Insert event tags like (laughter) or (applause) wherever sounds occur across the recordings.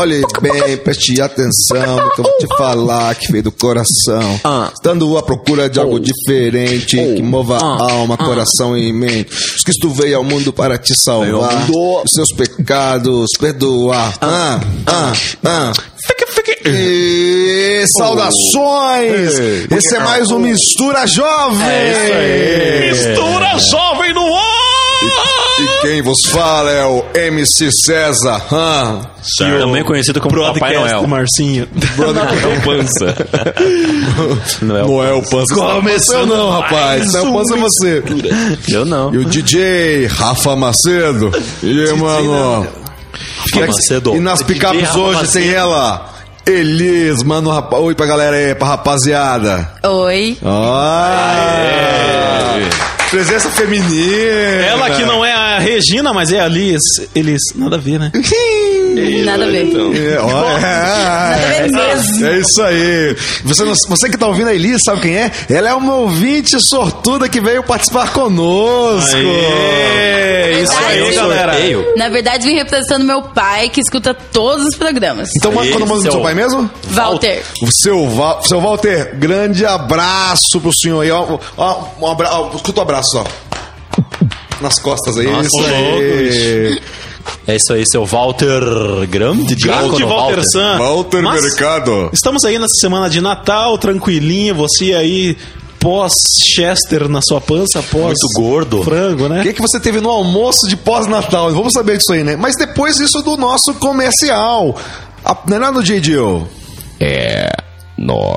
Olhe bem, preste atenção que eu vou te falar que veio do coração. Ah. Estando à procura de algo diferente, que mova Ah. alma, coração e mente. Que Cristo veio ao mundo para te salvar, os seus pecados perdoar. Ah, ah, ah. E saudações! Esse é mais um Mistura Jovem! É isso aí. Mistura jovem no ar! Quem vos fala é o MC César. Ah, Também conhecido como Papai Noel. Marcinho. Não, pança. Noel. Noel Pança. Começando não, rapaz. Não Pança é você. Eu não. E o DJ Rafa Macedo. E aí, mano? Rafa Macedo. E nas picapes hoje tem ela. Elis, mano, rapa... oi pra galera aí, pra rapaziada. Oi. Ah, presença feminina. Ela que não é a Regina, mas é a Liz. Eles, nada a ver, né? Nada a ver. É, ó, é, Nada a ver mesmo. É isso aí. Você, você que tá ouvindo a Elis, sabe quem é? Ela é uma ouvinte sortuda que veio participar conosco. Aê, isso aí, galera. Sorteio. Na verdade, vim representando meu pai, que escuta todos os programas. Então, Aí, quando manda do seu- seu pai mesmo? Walter. O seu, Val, seu Walter, grande abraço pro senhor aí. Ó, ó, um abra, ó, escuta o abraço, ó. Nas costas aí. Nossa, isso aí. É isso aí, seu Walter Grande, Grande Diácono Walter San. Walter Mas Mercado. Estamos aí nessa semana de Natal, tranquilinho. Você aí, pós-Chester na sua pança, pós. Muito gordo. Frango, né? O que, que você teve no almoço de pós-natal? Vamos saber disso aí, né? Mas depois isso do nosso comercial. A, não é nada, JDO? É, nós.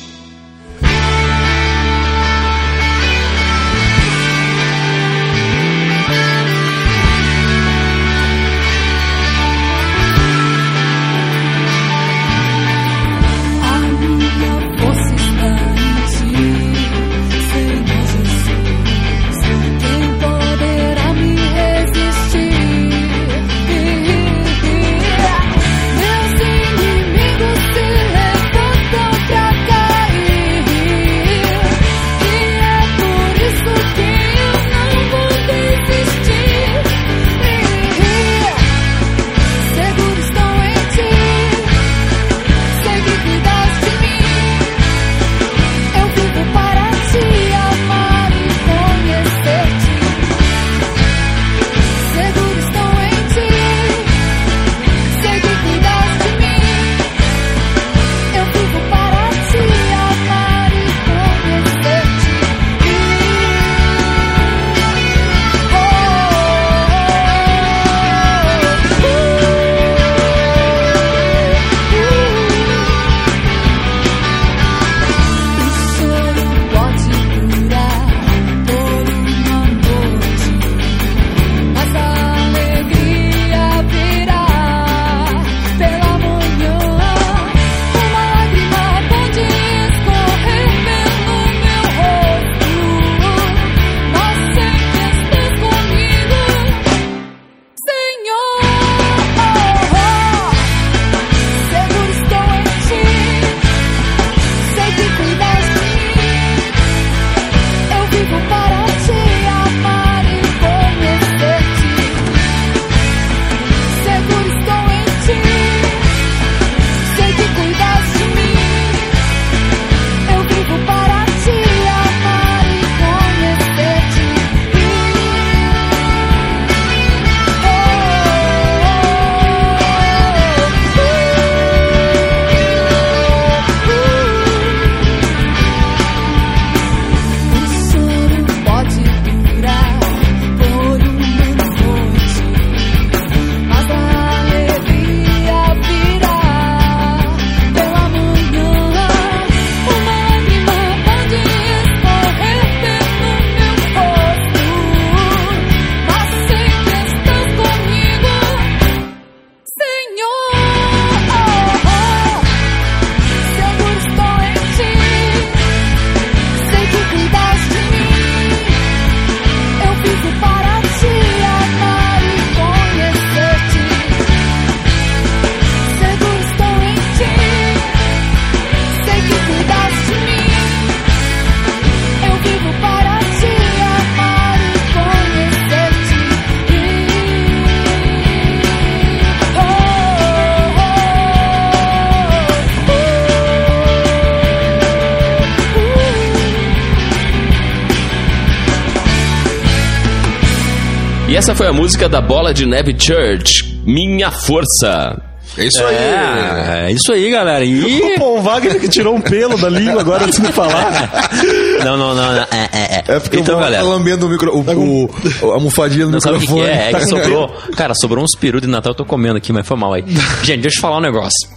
Essa foi a música da Bola de Neve Church, Minha Força. É isso aí. É, é isso aí, galera. E. O Wagner que tirou um pelo da língua agora antes de falar. (laughs) Não, não, não. não. É, é, é. É porque então, eu vou galera. lambendo o micro, o, o, o- a almofadinha do Não sabe o que, microfone. é? É que (laughs) sobrou. Cara, sobrou uns peru de Natal, eu tô comendo aqui, mas foi mal aí. (laughs) Gente, deixa eu falar um negócio.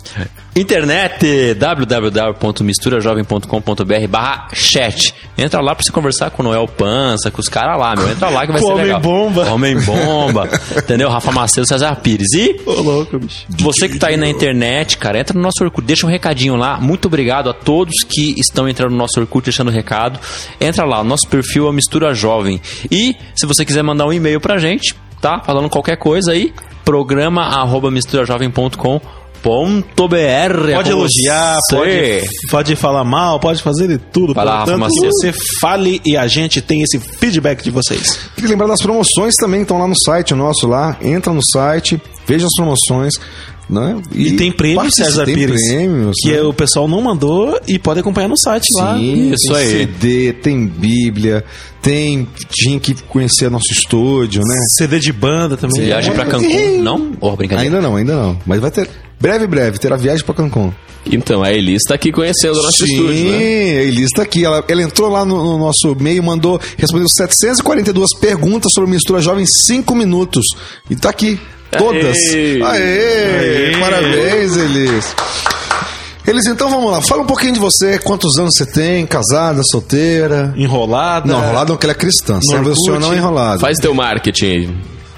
Internet, www.misturajovem.com.br barra chat. Entra lá pra você conversar com o Noel Pança, com os caras lá, meu. Entra lá que vai ser Homem legal. Bomba. Homem Bomba. (laughs) entendeu? Rafa Macedo, César Pires. E Ô, louco, bicho. você que tá aí na internet, cara, entra no nosso Orkut, deixa um recadinho lá. Muito obrigado a todos que estão entrando no nosso Orkut deixando recado. Entra lá, nosso perfil é Mistura Jovem. E se você quiser mandar um e-mail pra gente, tá? Falando qualquer coisa aí, programa arroba misturajovem.com.br. Pode elogiar, pode, pode falar mal, pode fazer de tudo. Vai lá, Rafa Portanto, Macedo. você fale e a gente tem esse feedback de vocês. Tem que lembrar das promoções também, estão lá no site nosso lá. Entra no site, veja as promoções. Né? E, tem prêmio, participe- César tem Pires. prêmios, que né? o pessoal não mandou e pode acompanhar no site lá. Sim, Isso tem aí. CD, tem Bíblia, tem. Tinha que conhecer nosso estúdio, né? CD de banda também. Viagem pra Cancún? Não? Oh, brincadeira. Ainda não, ainda não. Mas vai ter. Breve, breve, terá viagem pra Cancún. Então, a Elis tá aqui conhecendo o nosso Sim, estúdio, né? a Elis tá aqui. Ela, ela entrou lá no, no nosso e-mail, mandou, respondeu 742 perguntas sobre mistura jovem em 5 minutos. E tá aqui. Todas. Aê! Aê! Parabéns, Elis. Elis, então vamos lá. Fala um pouquinho de você. Quantos anos você tem? Casada, solteira? Enrolada. Não, enrolada não, que ela é cristã. O senhor não é enrolado. Faz teu marketing aí.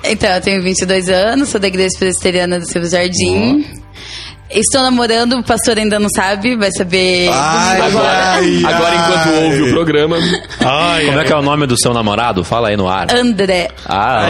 Então, eu tenho 22 anos, sou da Igreja Presbiteriana do Silvio Jardim. Estou namorando, o pastor ainda não sabe, vai saber Ai, agora. ai, Agora, enquanto ai. ouve o programa, Como é que é o nome do seu namorado? Fala aí no ar. André. Ah,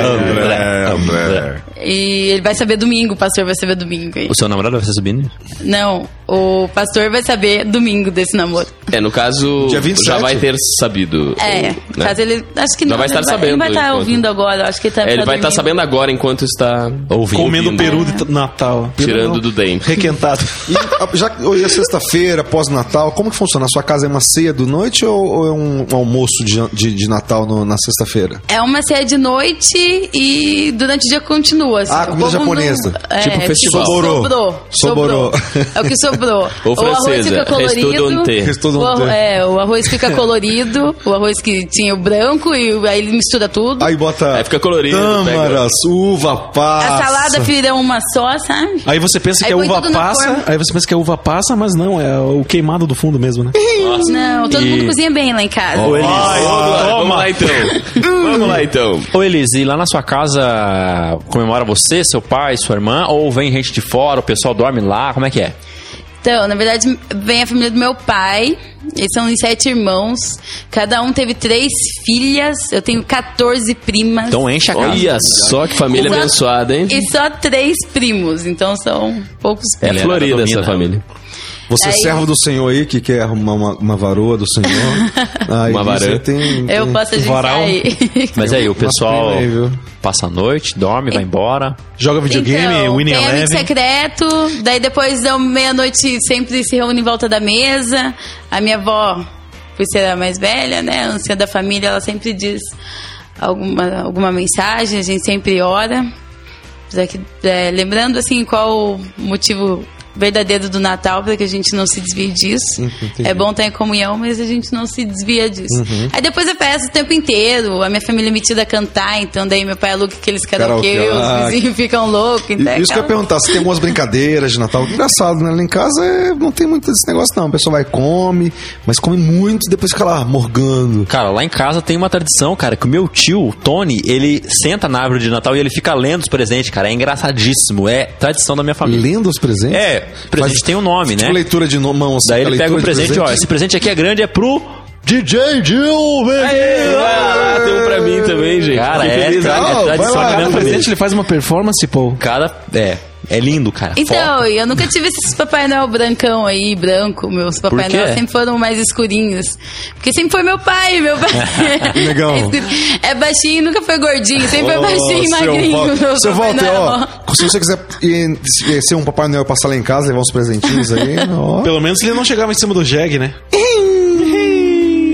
André, André. E ele vai saber domingo, o pastor vai saber domingo. O seu namorado vai ser subindo? Não, o pastor vai saber domingo desse namoro. é, no caso, Dia 27? já vai ter sabido. É, né? caso ele. Acho que Já não. vai ele estar sabendo Ele vai estar enquanto- ouvindo agora, acho que ele tá É, ele vai estar sabendo agora enquanto está Ouvindo. Comendo ouvindo. peru de Natal. tirando do dente. Requentado. (laughs) E a- já hoje é sexta-feira, pós-Natal, como que funciona? A sua casa é uma ceia do noite ou, ou é um, um almoço de, de, de Natal no- na sexta-feira? É uma ceia de noite e durante o dia continua. Assim. Ah, comida japonesa. é, Tipo festival. Sobrou. Sobrou. Sobrou. É o que sobrou. Ou o arroz francesa, fica colorido. O, arro- é, o arroz fica colorido. O arroz que tinha o branco e aí ele mistura tudo. Aí bota Aí fica colorido, tâmaras, uva passa. A salada vira uma só, sabe? Aí você pensa Aí que é uva passa, aí você pensa que é uva passa, mas não, é o queimado do fundo mesmo, né? Não, todo E- mundo cozinha bem lá em casa. Ô, Elis. Vamos lá, vamos lá então. (laughs) vamos lá então. Ô, Elis, e lá na sua casa comemora você, seu pai, sua irmã? Ou vem gente de fora, o pessoal dorme lá? Como é que é? Então, na verdade, vem a família do meu pai. Eles são sete irmãos. Cada um teve três filhas. Eu tenho 14 primas. Então enche a casa. Olha só que família Exato. abençoada, hein? E só três primos. Então são poucos É primos. florida domina. essa família. Você é Aí- servo do Senhor aí, que quer arrumar uma, uma varoa do Senhor. (laughs) Aí Uma você varã. Tem, Eu tem- posso agenciar aí. (laughs) Mas aí, o pessoal aí, passa a noite, dorme, vai embora. Joga videogame, então, Winning tem amigo Eleven. secreto, daí depois da meia-noite sempre se reúne em volta da mesa. A minha avó, por ser a mais velha, né, a anciã da família, ela sempre diz alguma, alguma mensagem, a gente sempre ora. Que, é, lembrando assim qual o motivo verdadeiro do Natal para que a gente não se desvie disso. é bom estar em comunhão, mas a gente não se desvia disso. Aí depois eu festa o tempo inteiro, a minha família é metida a cantar, então daí meu pai aluga aqueles karaokê, Karaokê, os ah, vizinhos ficam loucos. E- Então é Isso que eu ia perguntar, se tem algumas brincadeiras de Natal. Engraçado, né? Lá em casa é- não tem muito desse negócio, não. O pessoal vai e come, mas come muito e depois fica lá morgando. Cara, lá em casa tem uma tradição, cara, que o meu tio, o Tony, ele senta na árvore de Natal e ele fica lendo os presentes, cara. É engraçadíssimo. É tradição da minha família. Lendo os presentes? É, presente tem um nome, Tipo né? leitura de no- mãos. Daí ele leitura pega o de presente, ó, esse presente aqui é grande, é pro DJ Vai lá, tem um pra mim também, gente. Cara, é, feliz, tra- né? é tradição família. presente ele faz uma performance, pô. Cara, é, é lindo, cara. Então, eu nunca tive esses Papai Noel brancão aí, branco. Meus Papai? Noel sempre foram mais escurinhos. Porque sempre foi meu pai, meu pai. (laughs) Legal. É. É baixinho, nunca foi gordinho. Sempre foi Ô, baixinho e magrinho. Seu Papai Walter, ó, Noel. se você quiser ir- ser um Papai Noel passar lá em casa, levar uns presentinhos aí, (laughs) ó. Pelo menos ele não chegava em cima do Jeg, né?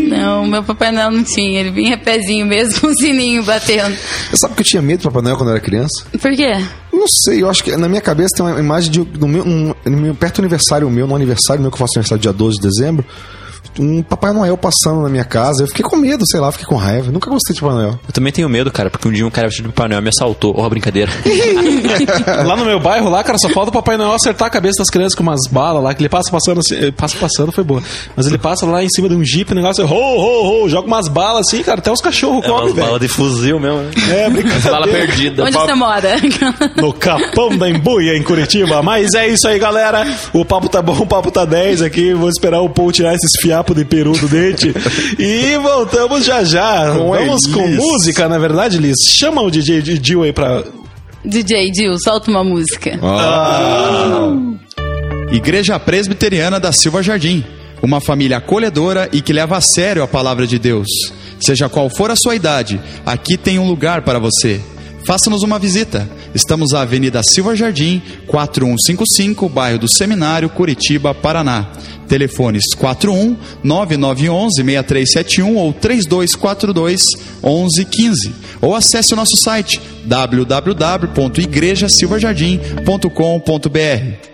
Não, meu Papai Noel não tinha. Ele vinha pezinho mesmo, com (laughs) o sininho batendo. Você sabe que eu tinha medo do Papai Noel quando eu era criança? Por quê? Não sei, eu acho que na minha cabeça tem uma imagem de no meu, um, perto do aniversário meu, no aniversário meu que eu faço aniversário dia 12 de dezembro, um Papai Noel passando na minha casa. Eu fiquei com medo, sei lá, fiquei com raiva. Nunca gostei de Papai Noel. Eu também tenho medo, cara, porque um dia um cara vestido de Papai Noel me assaltou. Ó, brincadeira. (laughs) Lá no meu bairro, lá, cara, só falta o Papai Noel acertar a cabeça das crianças com umas balas lá, que ele passa passando assim, eh, passa passando, foi boa. Mas ele passa lá em cima de um jeep, o negócio é ho, ho, ho, joga umas balas assim, cara, até os cachorros comem, velho. de fuzil mesmo, né? É, (laughs) brincadeira. Bala perdida. Onde você mora? (laughs) No Capão da Embuia, em Curitiba. Mas é isso aí, galera. O papo tá bom, o papo tá 10 aqui. Vou esperar o Paul tirar esses fiapos de peru do dente. (laughs) E voltamos já já. Vamos com música, na verdade, Liz. Chama o DJ Gil aí pra. DJ Dil, solta uma música. Igreja Presbiteriana da Silva Jardim. Uma família acolhedora e que leva a sério a palavra de Deus. Seja qual for a sua idade, aqui tem um lugar para você. Faça-nos uma visita. Estamos na Avenida Silva Jardim, 4155, bairro do Seminário, Curitiba, Paraná. Telefones 41 9911 6371 ou 3242 1115. Ou acesse o nosso site www.igrejasilvajardim.com.br.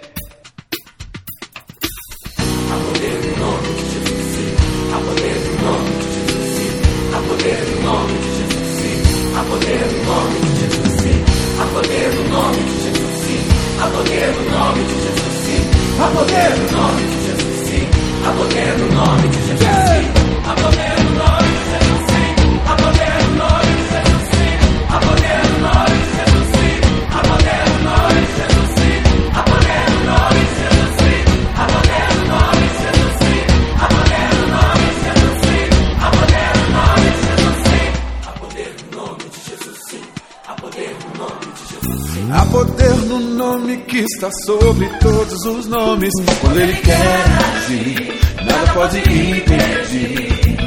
nome que está sobre todos os nomes. Quando ele quer agir, nada pode impedir.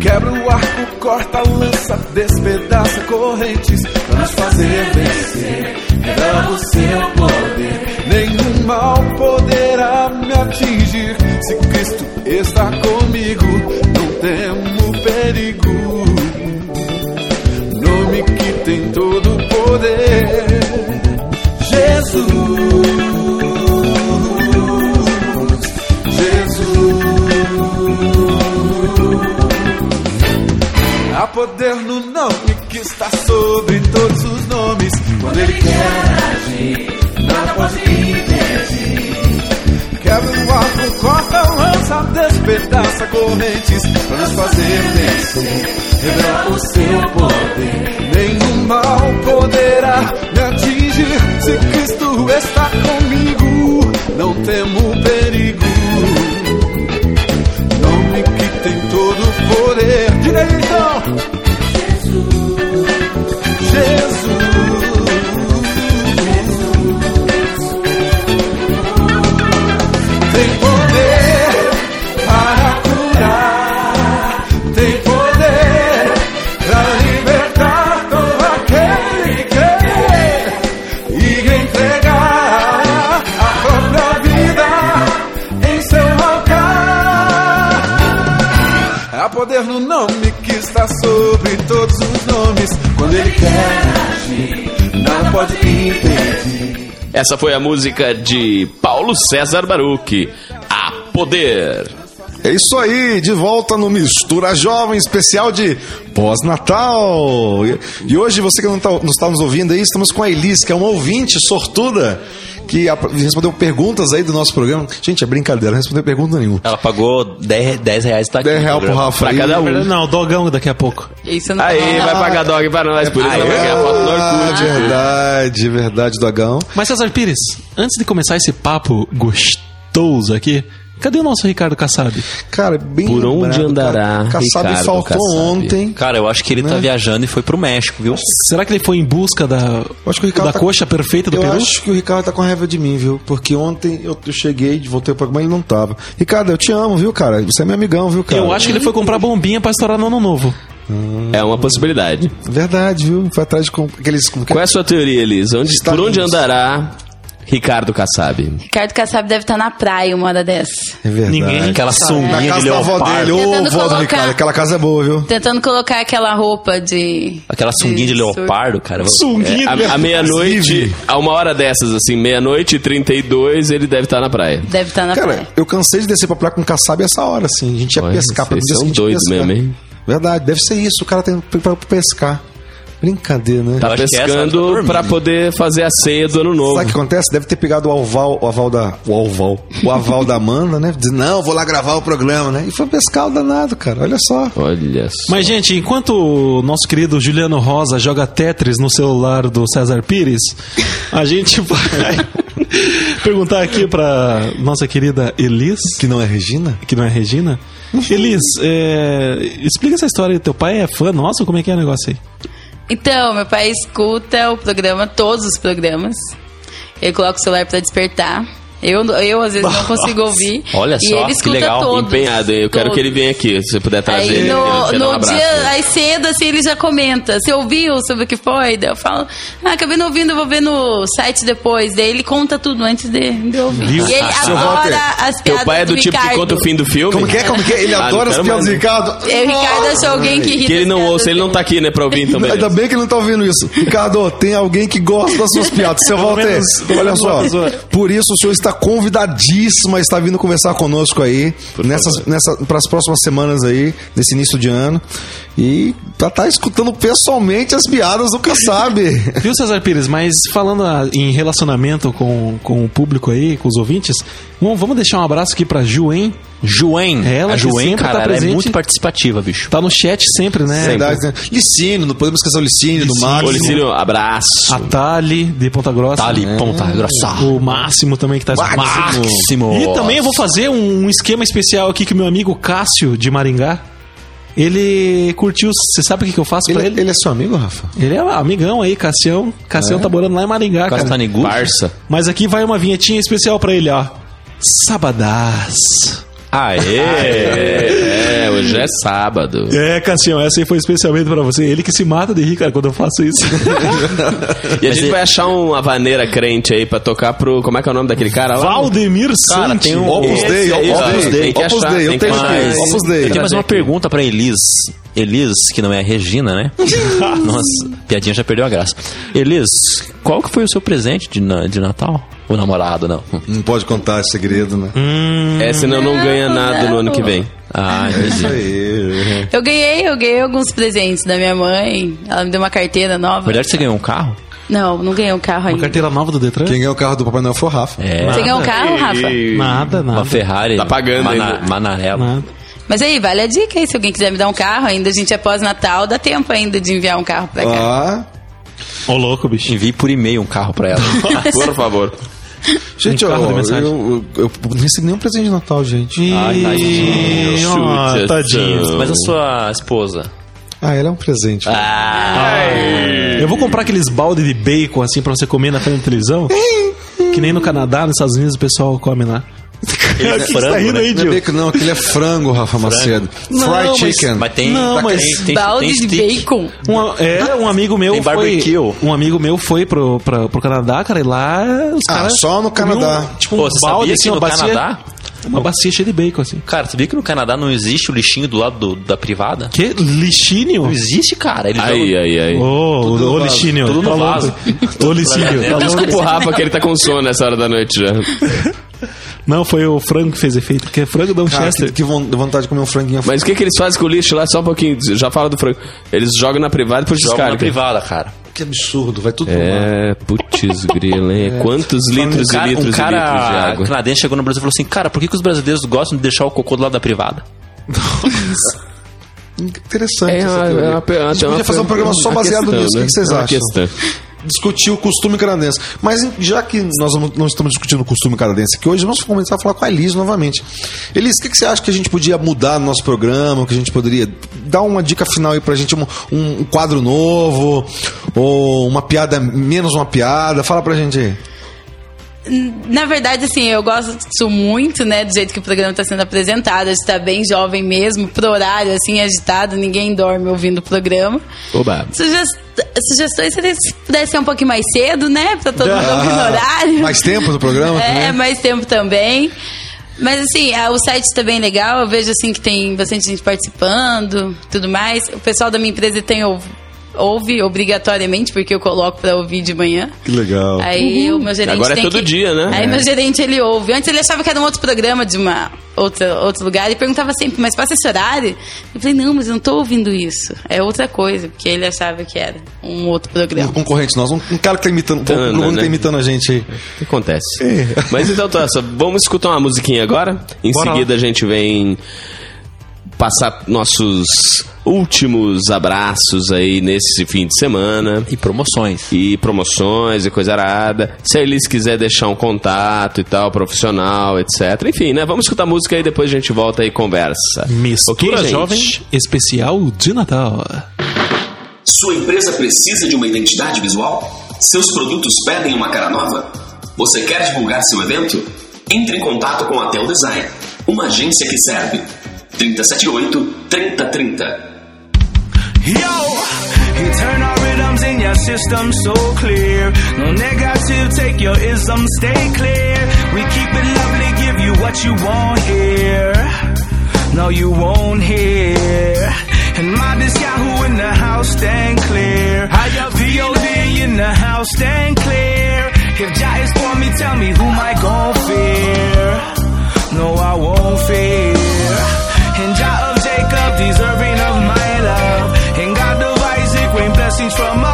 Quebra o arco, corta a lança, despedaça correntes para nos fazer vencer. Revela o seu poder. Nenhum mal poderá me atingir. Se Cristo está comigo, não temo perigo. Nome que tem todo o poder. Jesus, Jesus. Há poder no nome que está sobre todos os nomes. Quando Ele quer agir, nada pode impedir. Quebra o arco, corta a lança, despedaça correntes para nos fazer vencer. Revela o seu poder. Nenhum mal poderá me atingir. Se Cristo está comigo, não temo perigo. Nome que tem todo o poder. Diga nada pode impedir. Essa foi a música de Paulo César Baruch. A Poder. É isso aí, de volta no Mistura Jovem, especial de pós-natal. E- hoje, você que não está tá nos ouvindo aí, estamos com a Elis, que é uma ouvinte sortuda, que respondeu perguntas aí do nosso programa. Gente, é brincadeira, não respondeu pergunta nenhuma. Ela pagou 10, 10 reais e tá aqui. 10 real no pro. Rafa Pra cada um. Não, dogão daqui a pouco. Isso não Aí, vai pagar dog para nós, por isso vai ganhar foto do Ah, Orkut. verdade, verdade, Dogão. Mas César Pires, antes de começar esse papo gostoso aqui, cadê o nosso Ricardo Kassab? Cara, bem Por onde lembrado, andará cara. Kassab Ricardo faltou Kassab? ontem. Cara, eu acho que ele tá Né? viajando e foi pro México, viu? Será que ele foi em busca da, Eu acho que o Ricardo da tá- coxa perfeita do eu Peru? acho que o Ricardo tá com raiva de mim, viu? Porque ontem eu, eu cheguei, voltei pro programa e ele não tava. Ricardo, eu te amo, viu, cara? Você é meu amigão, viu, cara? Eu acho que ele foi comprar bombinha pra estourar no ano novo. É uma possibilidade. Verdade, viu? Foi atrás de com- aqueles. com- Qual é a sua teoria, Elis? Onde, por onde andará Ricardo Kassab. Ricardo Kassab deve estar na praia uma hora dessa. É verdade. Ninguém Aquela sunguinha de casa da avó leopardo. dele, ô vó do Ricardo, aquela casa é boa, viu? Tentando colocar aquela roupa de. Aquela sunguinha de surf. leopardo, cara. Sunguinha É, de a, a meia-noite, a uma hora dessas, assim, meia-noite e 32, ele deve estar na praia. Deve estar na Cara, praia. eu cansei de descer pra praia com caçabe essa hora, assim. A gente ia Olha, pescar pra vocês são doidos mesmo, hein? Verdade, deve ser isso. O cara tem pra pescar. Brincadeira, né? Tá tá pescando dormindo. pra poder fazer a ceia do ano novo. Sabe o que acontece? Deve ter pegado o aval, o aval da. O aval. O aval da Amanda, né? Diz, não, vou lá gravar o programa, né? E foi pescar o danado, cara. Olha só. Olha só. Mas, gente, enquanto o nosso querido Juliano Rosa joga Tetris no celular do César Pires, a gente (laughs) vai perguntar aqui pra nossa querida Elis, Que não é Regina? que não é Regina. Elis, é, explica essa história. Teu pai é fã nosso? Como é que é o negócio aí? Então, meu pai escuta o programa, todos os programas. Ele coloca o celular pra despertar. Eu, eu às vezes, não (laughs) consigo ouvir. Olha e só, ele que legal, todos. Empenhado, eu quero todos. que ele venha aqui, se você puder trazer Aí ele. no, ele um no abraço, dia, aí cedo, assim, ele já comenta. Você ouviu sobre o que foi? Daí eu falo, ah, acabei não ouvindo, eu vou ver no site depois. Daí ele conta tudo antes de, de eu ouvir. Viu? E ele Seu Walter, adora as piadas Teu pai é do, tipo Ricardo. que conta o fim do filme? Como que é? Como que é? Ele Ah, adora as quero piadas do. Ricardo. É, o Ricardo achou alguém que ri Que ele não ouça, ele não dele. tá aqui, né, pra ouvir então, beleza. Ainda bem que ele não tá ouvindo isso. Ricardo, tem alguém que gosta das suas piadas. Seu Walter, olha só. Por isso o senhor está convidadíssimo a estar vindo conversar conosco aí, nessas, nessa, para as próximas semanas aí, nesse início de ano. E pra estar escutando pessoalmente as piadas do Kassab. (laughs) Viu, César Pires? Mas falando ah, em relacionamento com, com o público aí, com os ouvintes, vamos, vamos deixar um abraço aqui pra Ju, hein? Juen. Ela a Juen, sempre cara, tá ela é presente. muito participativa, bicho. Tá no chat sempre, né? Verdade, né? Licínio, não podemos esquecer o Licínio, do Licínio. Máximo. Licínio, abraço. A Tali, de Ponta Grossa. Tá ali, né? ponta grossa. O Máximo também que tá escutando. Máximo. E também eu vou fazer um esquema especial aqui que o meu amigo Cássio de Maringá, ele curtiu. Você sabe o que, que eu faço pra Ele, ele? ele é seu amigo, Rafa? Ele é amigão aí, Cassião. Cassião tá morando lá em Maringá, cara. Castanigudo. Parça. Mas aqui vai uma vinhetinha especial pra ele, ó. Sabadás. Aê! É, hoje é sábado. É, Cassião, essa aí foi especialmente pra você. Ele que se mata de rir, cara, quando eu faço isso. (laughs) E a gente ele- vai achar uma vaneira crente aí pra tocar pro. Como é que é o nome daquele cara lá? Valdemir Cara, Santi. tem um- Opus Dei, Opus Dei, Opus Dei, eu tenho aqui, Opus Dei. Eu tenho mais uma pergunta pra Elis. Elis, que não é a Regina, né? (laughs) Nossa, piadinha já perdeu a graça. Elis, qual que foi o seu presente de, de Natal? O namorado, não. Não pode contar esse segredo, né? É, senão não ganha nada no ano que vem. Ah, Isso entendi. aí. Eu ganhei, eu ganhei alguns presentes da minha mãe. Ela me deu uma carteira nova. Na verdade, você ganhou um carro? Não, não ganhei um carro Uma ainda. carteira nova do Detran? Quem ganhou o carro do Papai Noel foi o Rafa. É. Você ganhou um carro, Rafa? Nada, nada. Uma Ferrari. Tá pagando ainda. Manarela. Nada. Mas aí, vale a dica aí. Se alguém quiser me dar um carro ainda, a gente é pós-Natal, dá tempo ainda de enviar um carro pra cá. Ah, Ô, louco, bicho. Envie por e-mail um carro pra ela. (laughs) Por favor. (laughs) gente, ó, eu, mensagem. eu, eu não recebi nenhum presente de Natal, gente. Ai, tadinho. Chute, tadinho. Mas a sua esposa? Ah, ela é um presente. Eu vou comprar aqueles balde de bacon assim pra você comer na frente da televisão. que nem no Canadá, nos Estados Unidos o pessoal come lá. Ele é O que frango, você tá rindo né? aí, Não é bacon, não, aquele é frango, Rafa Macedo. Não, Fried mas- chicken. Mas tem. Não, tá- mas tem, tem, Balde tem de bacon. Um, é, um amigo meu Tem foi. barbecue. Um amigo meu foi pro, pra, pro Canadá, cara, e lá os Ah, caras. só no Canadá. Tipo um Pô, você balde sabia assim, no bacia. Canadá? Uma bacia cheia de bacon, assim. Cara, você viu que no Canadá não existe o lixinho do lado do- da privada? Que? Lixínio? Não existe, cara. Eles Aí, jogam- aí, aí. Ô, ô, no ô, vaso. Lixínio. Tudo no tá vaso. Ô, tá louco. Desculpa o Rafa que ele tá com sono nessa hora da noite já. (laughs) Não, foi o frango que fez efeito, porque é frango da Cara, que, que von- vontade de comer um franguinho. Mas o que, que eles fazem com o lixo lá? Só um pouquinho, já fala do frango. Eles jogam na privada e depois Jogam na descargam. privada, cara. Que absurdo, vai tudo. É, putz, grila, hein? (laughs) Quantos litros Um cara, e litros um e litros de cara água? canadense chegou no Brasil e falou assim: Cara, por que, que os brasileiros gostam de deixar o cocô do lado da privada? (laughs) Interessante É essa uma, é uma, A gente podia fazer um programa só baseado nisso. O que que vocês É uma acham? questão. Discutir o costume canadense. Mas já que nós não estamos discutindo o costume canadense aqui hoje, vamos começar a falar com a Elis novamente. Elis, o que, que você acha que a gente podia mudar no nosso programa? Que a gente poderia dar uma dica final aí pra gente, um, um quadro novo, ou uma piada, menos uma piada? Fala pra gente aí. Na verdade, assim, eu gosto muito, né, do jeito que o programa está sendo apresentado. A gente está bem jovem mesmo, pro horário, assim, agitado, ninguém dorme ouvindo o programa. Oba. Sugest... sugestões seria se pudesse ser um pouquinho mais cedo, né? Pra todo mundo ouvir no horário. Mais tempo do programa (laughs) É, também? mais tempo também. Mas assim, ah, o site tá bem legal. Eu vejo assim que tem bastante gente participando, tudo mais. O pessoal da minha empresa tem ouv- ouve obrigatoriamente porque eu coloco pra ouvir de manhã. Que legal. Aí o meu gerente Agora é tem todo que- dia, né? Aí É. meu gerente ele ouve. Antes ele achava que era um outro programa de uma outra outro lugar e perguntava sempre, mas passa esse horário? Eu falei, não, mas eu não tô ouvindo isso. É outra coisa, porque ele achava que era um outro Um programa. concorrente nosso, um, um cara que tá imitando, um Tana, um que tá né? imitando a gente aí. O que acontece? Mas então, Tassa, vamos escutar uma musiquinha agora. Em Bora seguida a gente vem passar nossos últimos abraços aí nesse fim de semana. E promoções. E promoções e coisa arada. Se a Elis quiser deixar um contato e tal, profissional, etc. Enfim, né? Vamos escutar música aí depois a gente volta e conversa. Mistura Ok, gente? Jovem especial de Natal. Sua empresa precisa de uma identidade visual? Seus produtos pedem uma cara nova? Você quer divulgar seu evento? Entre em contato com a Tel Design, uma agência que serve. 378 3030. Yo, you turn our rhythms in your system so clear. No negative, take your ism, stay clear. We keep it lovely, give you what you want here. No, you won't hear. And modest Yahoo in the house, stand clear. VOD in the house, stand clear. If Jah is for me, tell me who I gon' fear. No, I won't fear. And Jah of Jacob, deserving of my blessings from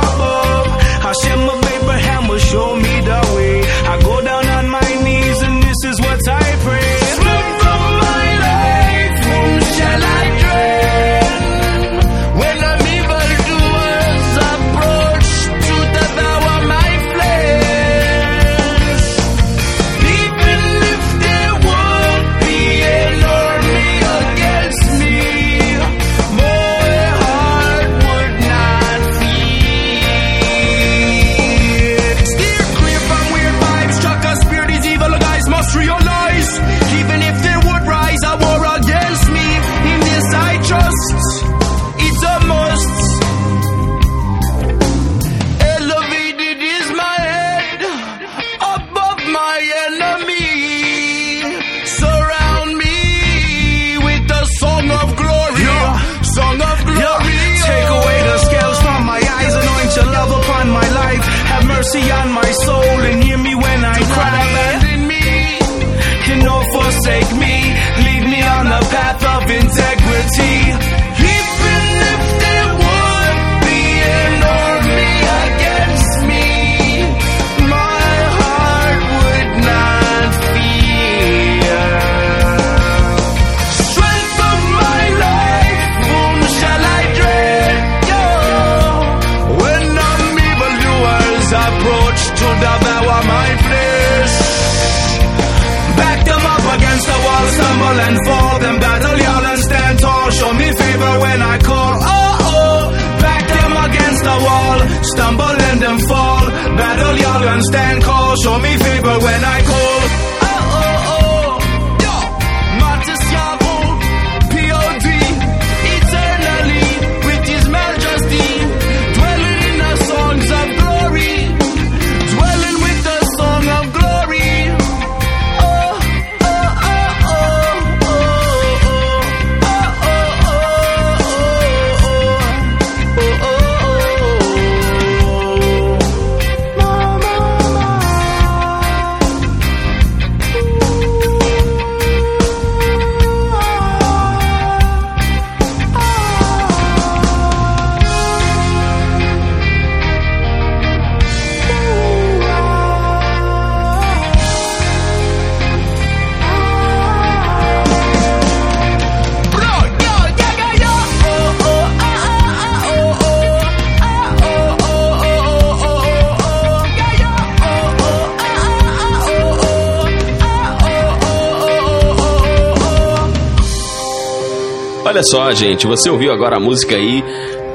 só, gente, você ouviu agora a música aí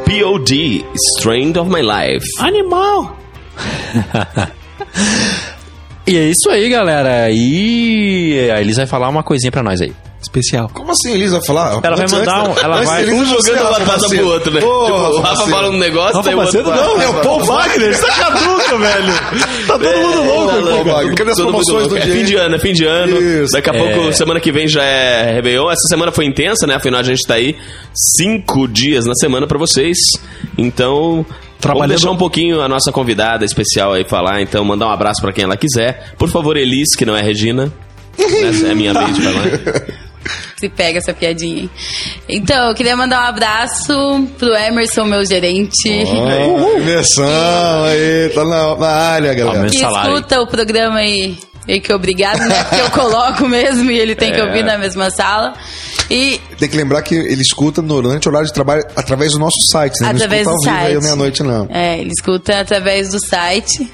POD, Strain of My Life. Animal! (laughs) E é isso aí, galera. E a Elis vai falar uma coisinha pra nós aí. Especial. Como assim, Elisa vai falar? Ela vai mandar um- ela vai- Um jogando uma Macedo. pro outro, velho. Ô, Tipo, o Rafa fala um negócio, Rafa daí o outro não, é o Paul Wagner, você tá caduco, velho. Tá todo mundo louco Paul aqui, cara. Wagner. Cadê as promoções louco. do É dia? fim de ano, é fim de ano. Isso. Daqui a pouco, semana que vem já é Réveillon. Essa semana foi intensa, né? Afinal, a gente tá aí cinco dias na semana pra vocês. Então, Trabalhando- vamos deixar um pouquinho a nossa convidada especial aí falar. Então, mandar um abraço pra quem ela quiser. Por favor, Elis, que não é Regina. Essa é a minha vez de falar. (laughs) Se pega essa piadinha, hein? Então, eu queria mandar um abraço pro Emerson, meu gerente. Ó, Inversão aí, tá na, na área, galera. Que escuta o programa aí. E que obrigado, né? Porque eu coloco mesmo e ele tem que ouvir na mesma sala. E Tem que lembrar que ele escuta durante o horário de trabalho através do nosso site, né? através não do escuta ao vivo aí site. meia-noite, não. É, ele escuta através do site.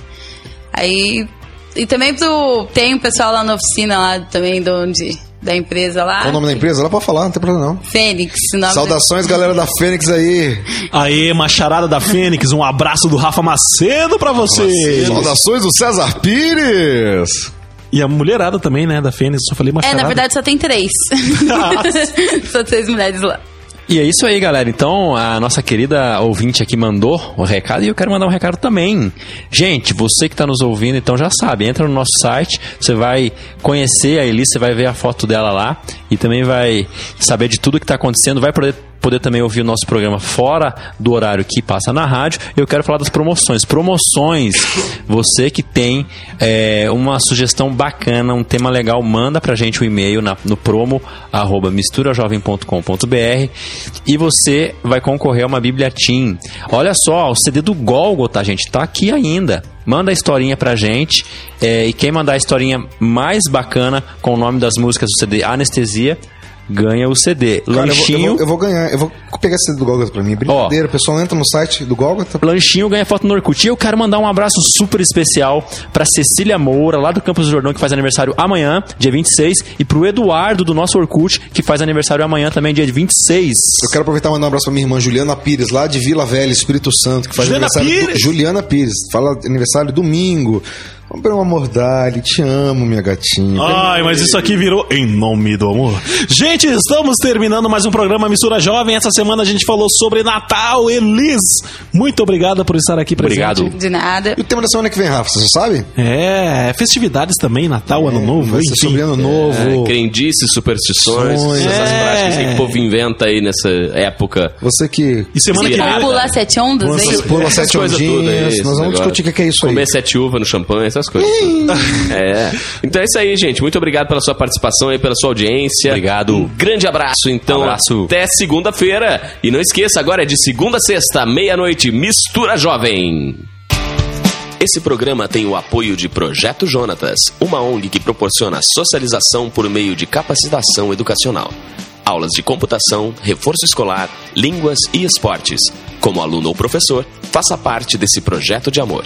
Aí. E também pro. Tem um pessoal lá na oficina lá também de onde. Da empresa lá. Qual o nome da empresa? Ela pode falar, não tem problema não. Fênix. Saudações, galera da Fênix aí. Aê, macharada da Fênix, um abraço do Rafa Macedo pra você. Saudações do César Pires. E a mulherada também, né, da Fênix, só falei É, macharada. na verdade só tem três. (laughs) (laughs) só três mulheres lá. E é isso aí, galera. Então, a nossa querida ouvinte aqui mandou o recado e eu quero mandar um recado também. Gente, você que está nos ouvindo, então já sabe, entra no nosso site, você vai conhecer a Elis, você vai ver a foto dela lá e também vai saber de tudo que está acontecendo, vai poder poder também ouvir o nosso programa fora do horário que passa na rádio. Eu quero falar das promoções. Promoções, você que tem é, uma sugestão bacana, um tema legal, manda pra gente um e-mail na- no promo arroba misturajovem.com.br e você vai concorrer a uma Bíblia Team. Olha só, o CD do Golgotha, gente, tá aqui ainda. Manda a historinha pra gente é, e quem mandar a historinha mais bacana com o nome das músicas do CD Anestesia ganha o CD. Cara, eu vou, eu, Lanchinho. vou, eu vou ganhar, eu vou pegar esse do Golgotha pra mim. Brincadeira, o pessoal entra no site do Golgotha. Lanchinho ganha foto no Orkut. E eu quero mandar um abraço super especial pra Cecília Moura, lá do Campos do Jordão, que faz aniversário amanhã, dia 26, e pro Eduardo, do nosso Orkut, que faz aniversário amanhã também, dia 26. Eu quero aproveitar e mandar um abraço pra minha irmã Juliana Pires, lá de Vila Velha, Espírito Santo, que faz Juliana aniversário. do- Pires? Juliana Pires, fala aniversário domingo. Vamos ver uma mordalha, te amo, minha gatinha. Ai, mas isso aqui virou em nome do amor. Gente, estamos terminando mais um programa Mistura Jovem. Essa semana a gente falou sobre Natal. Elis, muito obrigada por estar aqui presente. Obrigado. De nada. E o tema da semana que vem, Rafa, você já sabe? É, festividades também, Natal, Ano Novo, Vai ser enfim. sobre ano novo. É, crendices, superstições, Sonhos. essas É. práticas que o povo inventa aí nessa época. Você que E semana que vem... é. Pular sete ondas, pula, é isso? pula sete coisas tudo ondinhas. esse Nós vamos negócio. discutir o que que é isso aí. Comer sete uvas no champanhe, essas coisas. (laughs) é. Então é isso aí, gente. Muito obrigado pela sua participação e pela sua audiência. Obrigado. Um grande abraço. Então, Abraço. até segunda-feira. E não esqueça, agora é de segunda a sexta, meia-noite, Mistura Jovem. Esse programa tem o apoio de Projeto Jonatas, uma ONG que proporciona socialização por meio de capacitação educacional. Aulas de computação, reforço escolar, línguas e esportes. Como aluno ou professor, faça parte desse projeto de amor.